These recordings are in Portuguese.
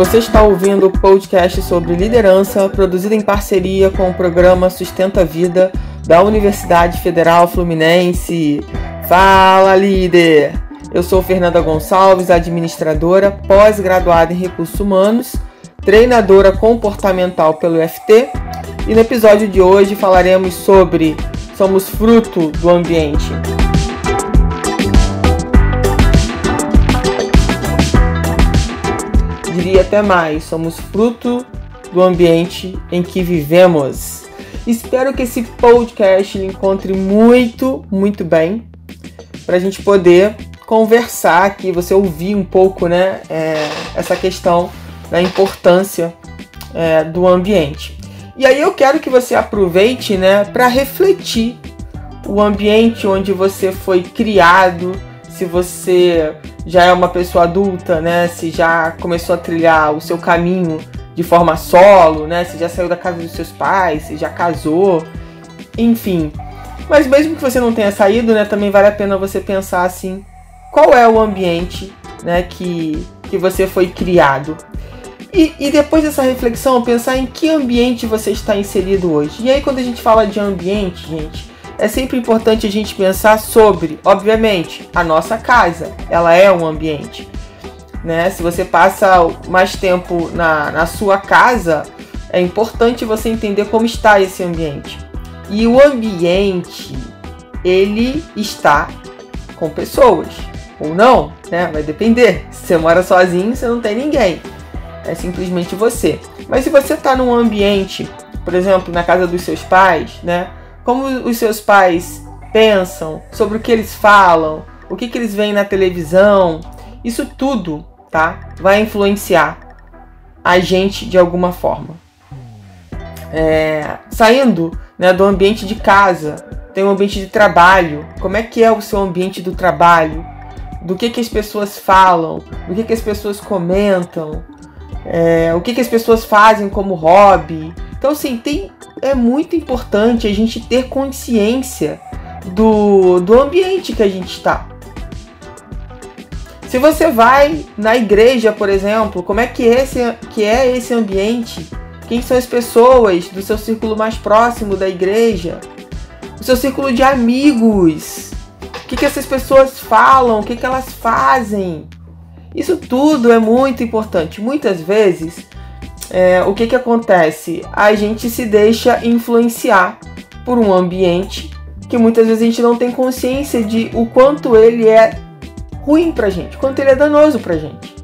Você está ouvindo o podcast sobre liderança, produzido em parceria com o programa Sustenta a Vida da Universidade Federal Fluminense. Fala, líder! Eu sou Fernanda Gonçalves, administradora, pós-graduada em recursos humanos, treinadora comportamental pelo UFT, e no episódio de hoje falaremos sobre somos fruto do ambiente. Diria até mais, somos fruto do ambiente em que vivemos. Espero que esse podcast lhe encontre muito, muito bem, para a gente poder conversar aqui, você ouvir um pouco, né, é, essa questão da importância é, do ambiente. E aí eu quero que você aproveite, né, para refletir o ambiente onde você foi criado, se você já é uma pessoa adulta, né? Se já começou a trilhar o seu caminho de forma solo, né? Se já saiu da casa dos seus pais, se já casou, enfim. Mas mesmo que você não tenha saído, né? Também vale a pena você pensar assim, qual é o ambiente, né? Que que você foi criado. E, e depois dessa reflexão, pensar em que ambiente você está inserido hoje. E aí quando a gente fala de ambiente, gente, é sempre importante a gente pensar sobre, obviamente, a nossa casa. Ela é um ambiente. Né? Se você passa mais tempo na, na sua casa, é importante você entender como está esse ambiente. E o ambiente, ele está com pessoas. Ou não, né? Vai depender. Se você mora sozinho, você não tem ninguém. É simplesmente você. Mas se você está num ambiente, por exemplo, na casa dos seus pais, né? Como os seus pais pensam, sobre o que eles falam, o que, que eles veem na televisão, isso tudo, tá? Vai influenciar a gente de alguma forma. É, saindo né, do ambiente de casa, tem um ambiente de trabalho. Como é que é o seu ambiente do trabalho? Do que, que as pessoas falam? Do que, que as pessoas comentam? É, o que, que as pessoas fazem como hobby? Então, assim, tem é muito importante a gente ter consciência do, do ambiente que a gente está. Se você vai na igreja, por exemplo, como é que é esse, que é esse ambiente? Quem são as pessoas do seu círculo mais próximo da igreja? O seu círculo de amigos? O que, que essas pessoas falam? O que, que elas fazem? Isso tudo é muito importante. Muitas vezes é, o que, que acontece? A gente se deixa influenciar por um ambiente que muitas vezes a gente não tem consciência de o quanto ele é ruim pra gente, o quanto ele é danoso pra gente.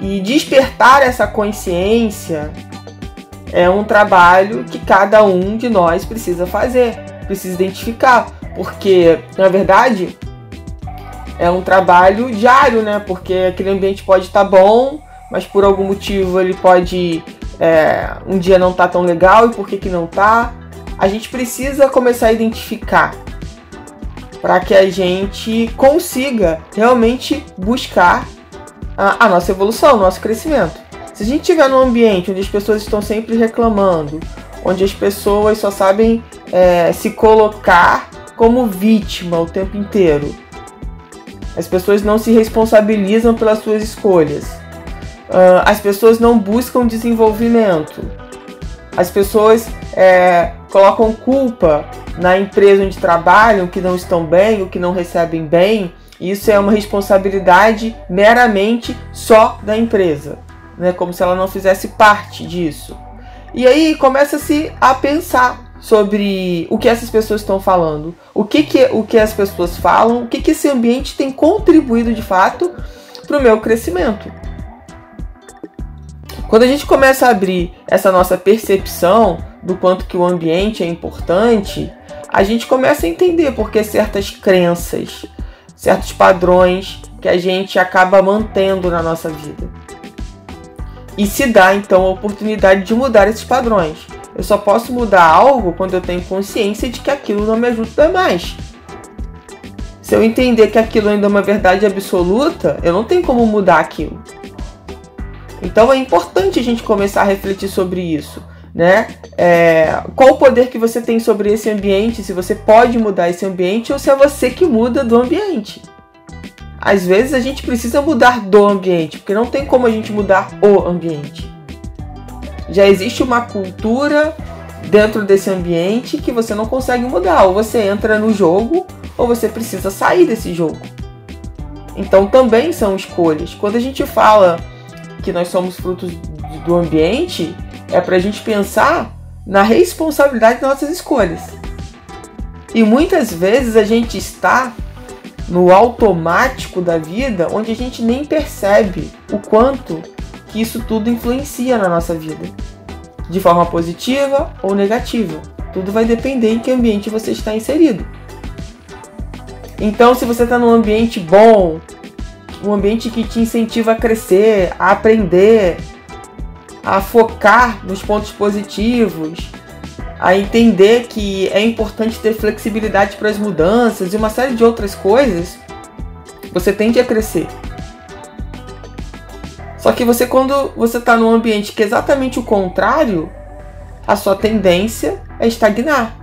E despertar essa consciência é um trabalho que cada um de nós precisa fazer, precisa identificar, porque na verdade é um trabalho diário, né? Porque aquele ambiente pode estar tá bom, mas por algum motivo ele pode é, um dia não tá tão legal e por que, que não tá. A gente precisa começar a identificar para que a gente consiga realmente buscar a, a nossa evolução, o nosso crescimento. Se a gente estiver num ambiente onde as pessoas estão sempre reclamando, onde as pessoas só sabem é, se colocar como vítima o tempo inteiro, as pessoas não se responsabilizam pelas suas escolhas uh, as pessoas não buscam desenvolvimento. As pessoas é, colocam culpa na empresa onde trabalham, que não estão bem, ou que não recebem bem. Isso é uma responsabilidade meramente só da empresa, né? como se ela não fizesse parte disso. E aí começa-se a pensar sobre o que essas pessoas estão falando, o que, que, o que as pessoas falam, o que, que esse ambiente tem contribuído de fato para o meu crescimento. Quando a gente começa a abrir essa nossa percepção do quanto que o ambiente é importante, a gente começa a entender porque certas crenças, certos padrões que a gente acaba mantendo na nossa vida. E se dá então a oportunidade de mudar esses padrões. Eu só posso mudar algo quando eu tenho consciência de que aquilo não me ajuda mais. Se eu entender que aquilo ainda é uma verdade absoluta, eu não tenho como mudar aquilo. Então é importante a gente começar a refletir sobre isso. Né? É, qual o poder que você tem sobre esse ambiente? Se você pode mudar esse ambiente ou se é você que muda do ambiente. às vezes a gente precisa mudar do ambiente, porque não tem como a gente mudar o ambiente. Já existe uma cultura dentro desse ambiente que você não consegue mudar. Ou você entra no jogo, ou você precisa sair desse jogo. Então também são escolhas. Quando a gente fala que nós somos frutos do ambiente, é para a gente pensar na responsabilidade das nossas escolhas. E muitas vezes a gente está no automático da vida, onde a gente nem percebe o quanto que isso tudo influencia na nossa vida, de forma positiva ou negativa. Tudo vai depender em que ambiente você está inserido. Então, se você está num ambiente bom, um ambiente que te incentiva a crescer, a aprender, a focar nos pontos positivos, a entender que é importante ter flexibilidade para as mudanças e uma série de outras coisas, você tende a crescer. Só que você, quando você está num ambiente que é exatamente o contrário, a sua tendência é estagnar.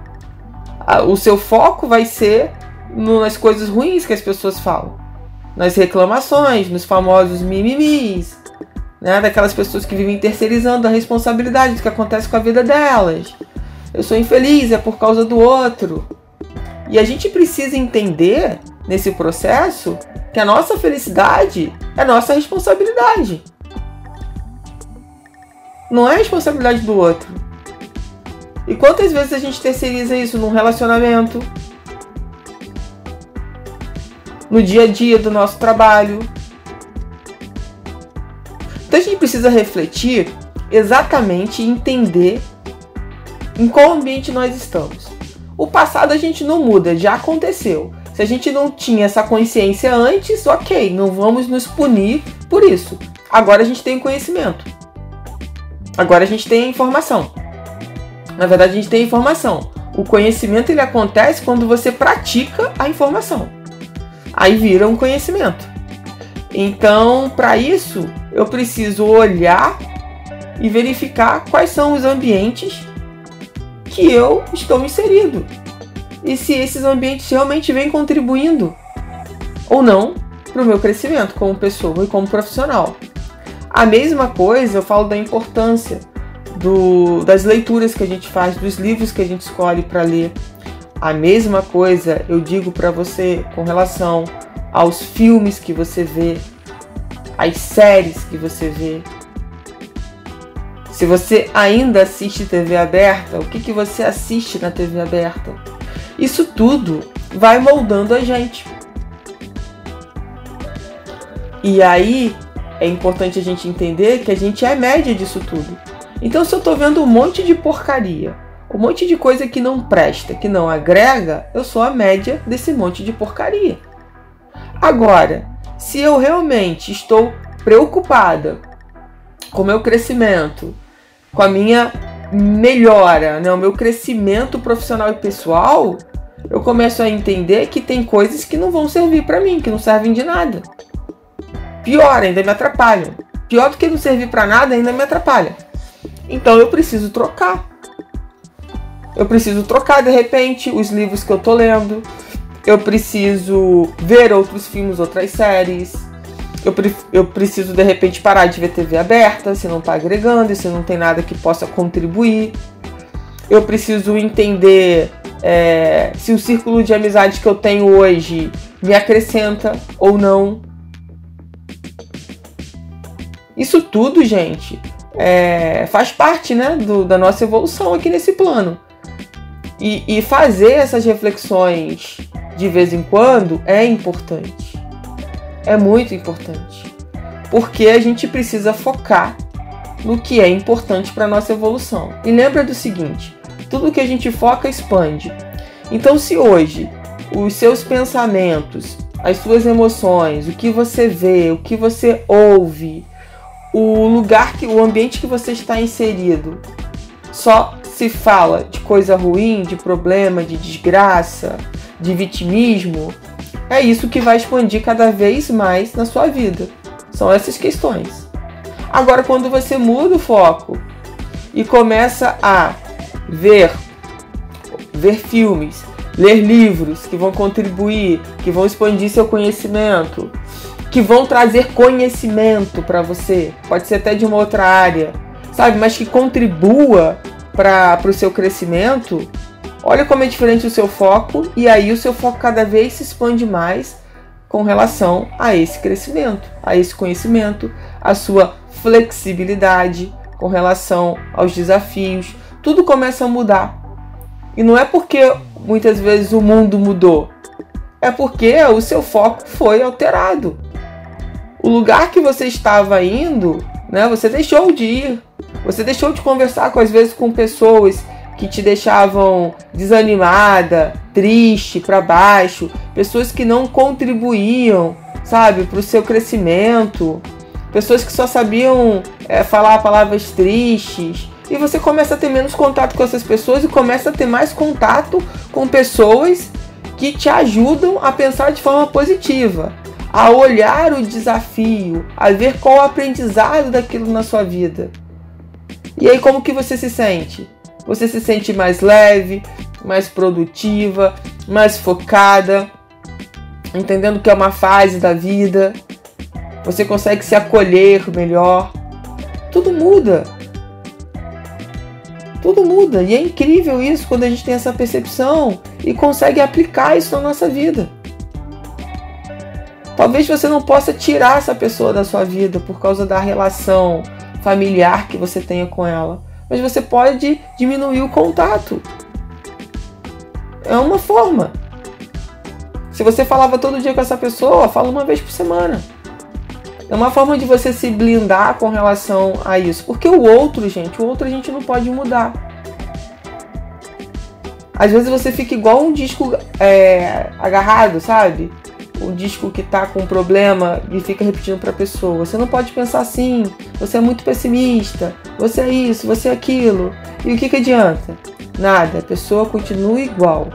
O seu foco vai ser nas coisas ruins que as pessoas falam, nas reclamações, nos famosos mimimis, né? daquelas pessoas que vivem terceirizando a responsabilidade do que acontece com a vida delas. Eu sou infeliz, é por causa do outro. E a gente precisa entender nesse processo que a nossa felicidade é nossa responsabilidade. Não é responsabilidade do outro. E quantas vezes a gente terceiriza isso num relacionamento, no dia a dia do nosso trabalho. Então a gente precisa refletir exatamente e entender em qual ambiente nós estamos. O passado a gente não muda, já aconteceu. Se a gente não tinha essa consciência antes, ok, não vamos nos punir por isso. Agora a gente tem conhecimento. Agora a gente tem a informação. Na verdade, a gente tem a informação. O conhecimento ele acontece quando você pratica a informação aí vira um conhecimento. Então, para isso, eu preciso olhar e verificar quais são os ambientes que eu estou inserido e se esses ambientes realmente vêm contribuindo ou não para o meu crescimento como pessoa e como profissional. A mesma coisa eu falo da importância do, das leituras que a gente faz, dos livros que a gente escolhe para ler, a mesma coisa eu digo para você com relação aos filmes que você vê, às séries que você vê. Se você ainda assiste TV aberta, o que, que você assiste na TV aberta? Isso tudo vai moldando a gente. E aí é importante a gente entender que a gente é média disso tudo. Então, se eu estou vendo um monte de porcaria um monte de coisa que não presta, que não agrega, eu sou a média desse monte de porcaria. Agora, se eu realmente estou preocupada com o meu crescimento, com a minha melhora, né, o meu crescimento profissional e pessoal, eu começo a entender que tem coisas que não vão servir para mim, que não servem de nada. Pior, ainda me atrapalham. Pior do que não servir para nada, ainda me atrapalha. Então eu preciso trocar eu preciso trocar de repente os livros que eu tô lendo, eu preciso ver outros filmes, outras séries, eu, pre eu preciso de repente parar de ver TV aberta se não tá agregando, se não tem nada que possa contribuir. Eu preciso entender é, se o círculo de amizades que eu tenho hoje me acrescenta ou não. Isso tudo, gente, é, faz parte né, do, da nossa evolução aqui nesse plano. E, e fazer essas reflexões de vez em quando é importante. É muito importante. Porque a gente precisa focar no que é importante para a nossa evolução. E lembra do seguinte: tudo que a gente foca expande. Então, se hoje os seus pensamentos, as suas emoções, o que você vê, o que você ouve, o lugar que o ambiente que você está inserido só se fala de coisa ruim, de problema, de desgraça, de vitimismo, é isso que vai expandir cada vez mais na sua vida. São essas questões. Agora, quando você muda o foco e começa a ver, ver filmes, ler livros que vão contribuir, que vão expandir seu conhecimento, que vão trazer conhecimento para você, pode ser até de uma outra área, sabe, mas que contribua para o seu crescimento, olha como é diferente o seu foco e aí o seu foco cada vez se expande mais com relação a esse crescimento, a esse conhecimento, a sua flexibilidade com relação aos desafios. Tudo começa a mudar. E não é porque muitas vezes o mundo mudou, é porque o seu foco foi alterado. O lugar que você estava indo, né, você deixou de ir. Você deixou de conversar com às vezes com pessoas que te deixavam desanimada, triste, para baixo, pessoas que não contribuíam, sabe, para o seu crescimento, pessoas que só sabiam é, falar palavras tristes. E você começa a ter menos contato com essas pessoas e começa a ter mais contato com pessoas que te ajudam a pensar de forma positiva, a olhar o desafio, a ver qual o aprendizado daquilo na sua vida. E aí como que você se sente? Você se sente mais leve, mais produtiva, mais focada, entendendo que é uma fase da vida. Você consegue se acolher melhor. Tudo muda. Tudo muda. E é incrível isso quando a gente tem essa percepção e consegue aplicar isso na nossa vida. Talvez você não possa tirar essa pessoa da sua vida por causa da relação familiar que você tenha com ela mas você pode diminuir o contato. É uma forma. Se você falava todo dia com essa pessoa, fala uma vez por semana. É uma forma de você se blindar com relação a isso. Porque o outro, gente, o outro a gente não pode mudar. Às vezes você fica igual um disco é, agarrado, sabe? O disco que tá com problema e fica repetindo para a pessoa. Você não pode pensar assim, você é muito pessimista, você é isso, você é aquilo. E o que, que adianta? Nada, a pessoa continua igual.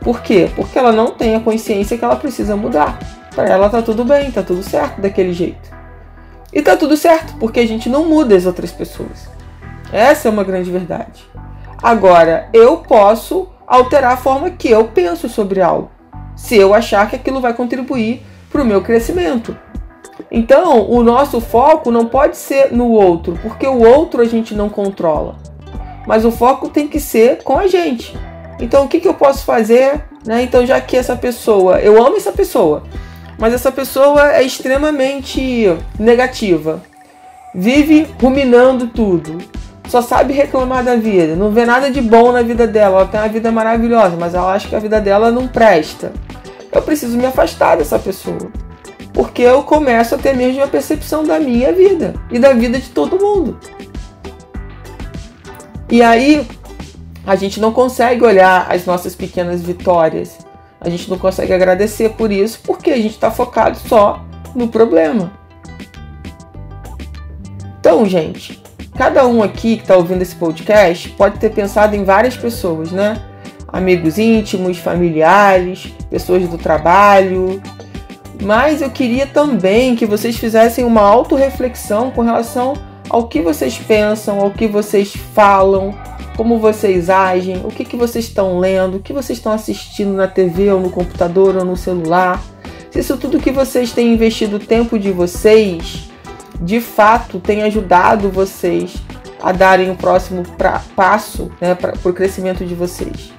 Por quê? Porque ela não tem a consciência que ela precisa mudar. Para ela tá tudo bem, tá tudo certo daquele jeito. E tá tudo certo, porque a gente não muda as outras pessoas. Essa é uma grande verdade. Agora, eu posso alterar a forma que eu penso sobre algo se eu achar que aquilo vai contribuir para o meu crescimento. Então, o nosso foco não pode ser no outro, porque o outro a gente não controla. Mas o foco tem que ser com a gente. Então, o que, que eu posso fazer? Né? Então, já que essa pessoa, eu amo essa pessoa, mas essa pessoa é extremamente negativa, vive ruminando tudo, só sabe reclamar da vida, não vê nada de bom na vida dela. Ela tem uma vida maravilhosa, mas ela acha que a vida dela não presta. Eu preciso me afastar dessa pessoa. Porque eu começo a ter mesmo a percepção da minha vida e da vida de todo mundo. E aí a gente não consegue olhar as nossas pequenas vitórias. A gente não consegue agradecer por isso porque a gente está focado só no problema. Então, gente, Cada um aqui que está ouvindo esse podcast pode ter pensado em várias pessoas, né? Amigos íntimos, familiares, pessoas do trabalho. Mas eu queria também que vocês fizessem uma autorreflexão com relação ao que vocês pensam, ao que vocês falam, como vocês agem, o que, que vocês estão lendo, o que vocês estão assistindo na TV ou no computador ou no celular. Se isso tudo que vocês têm investido o tempo de vocês de fato tem ajudado vocês a darem o próximo pra, passo né, para o crescimento de vocês.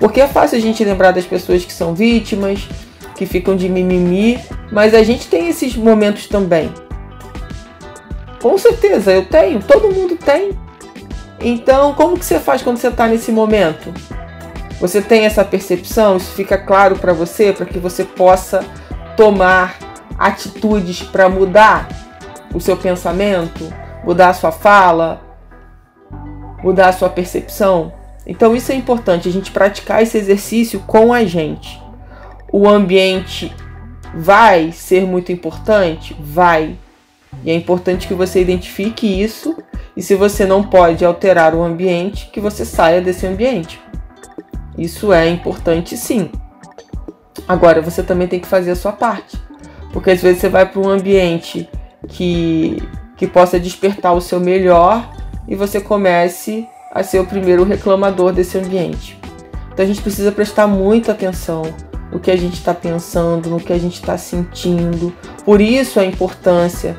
Porque é fácil a gente lembrar das pessoas que são vítimas, que ficam de mimimi, mas a gente tem esses momentos também. Com certeza, eu tenho, todo mundo tem. Então, como que você faz quando você está nesse momento? Você tem essa percepção? Isso fica claro para você, para que você possa tomar atitudes para mudar o seu pensamento, mudar a sua fala, mudar a sua percepção. Então isso é importante, a gente praticar esse exercício com a gente. O ambiente vai ser muito importante? Vai. E é importante que você identifique isso e se você não pode alterar o ambiente, que você saia desse ambiente. Isso é importante sim. Agora você também tem que fazer a sua parte. Porque às vezes você vai para um ambiente que, que possa despertar o seu melhor e você comece a ser o primeiro reclamador desse ambiente. Então a gente precisa prestar muita atenção no que a gente está pensando, no que a gente está sentindo. Por isso a importância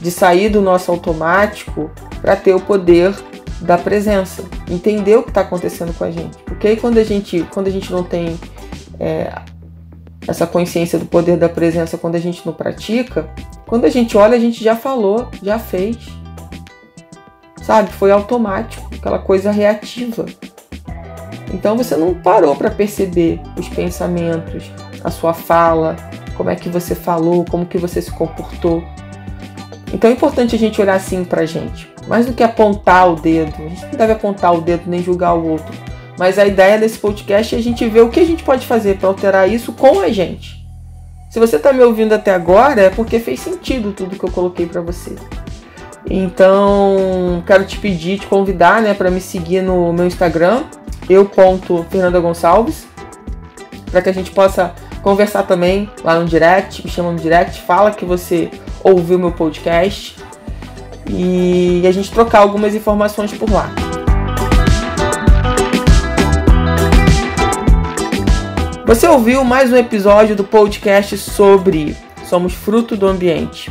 de sair do nosso automático para ter o poder da presença, entender o que está acontecendo com a gente. Porque aí quando a gente, quando a gente não tem é, essa consciência do poder da presença, quando a gente não pratica, quando a gente olha, a gente já falou, já fez. Sabe? Foi automático, aquela coisa reativa. Então você não parou para perceber os pensamentos, a sua fala, como é que você falou, como que você se comportou. Então é importante a gente olhar assim pra gente. Mais do que apontar o dedo. A gente não deve apontar o dedo nem julgar o outro. Mas a ideia desse podcast é a gente ver o que a gente pode fazer para alterar isso com a gente. Se você está me ouvindo até agora, é porque fez sentido tudo que eu coloquei para você. Então, quero te pedir, te convidar, né, para me seguir no meu Instagram, eu.fernandagonçalves, para que a gente possa conversar também lá no direct, me chama no direct, fala que você ouviu meu podcast e a gente trocar algumas informações por lá. Você ouviu mais um episódio do podcast sobre Somos Fruto do Ambiente,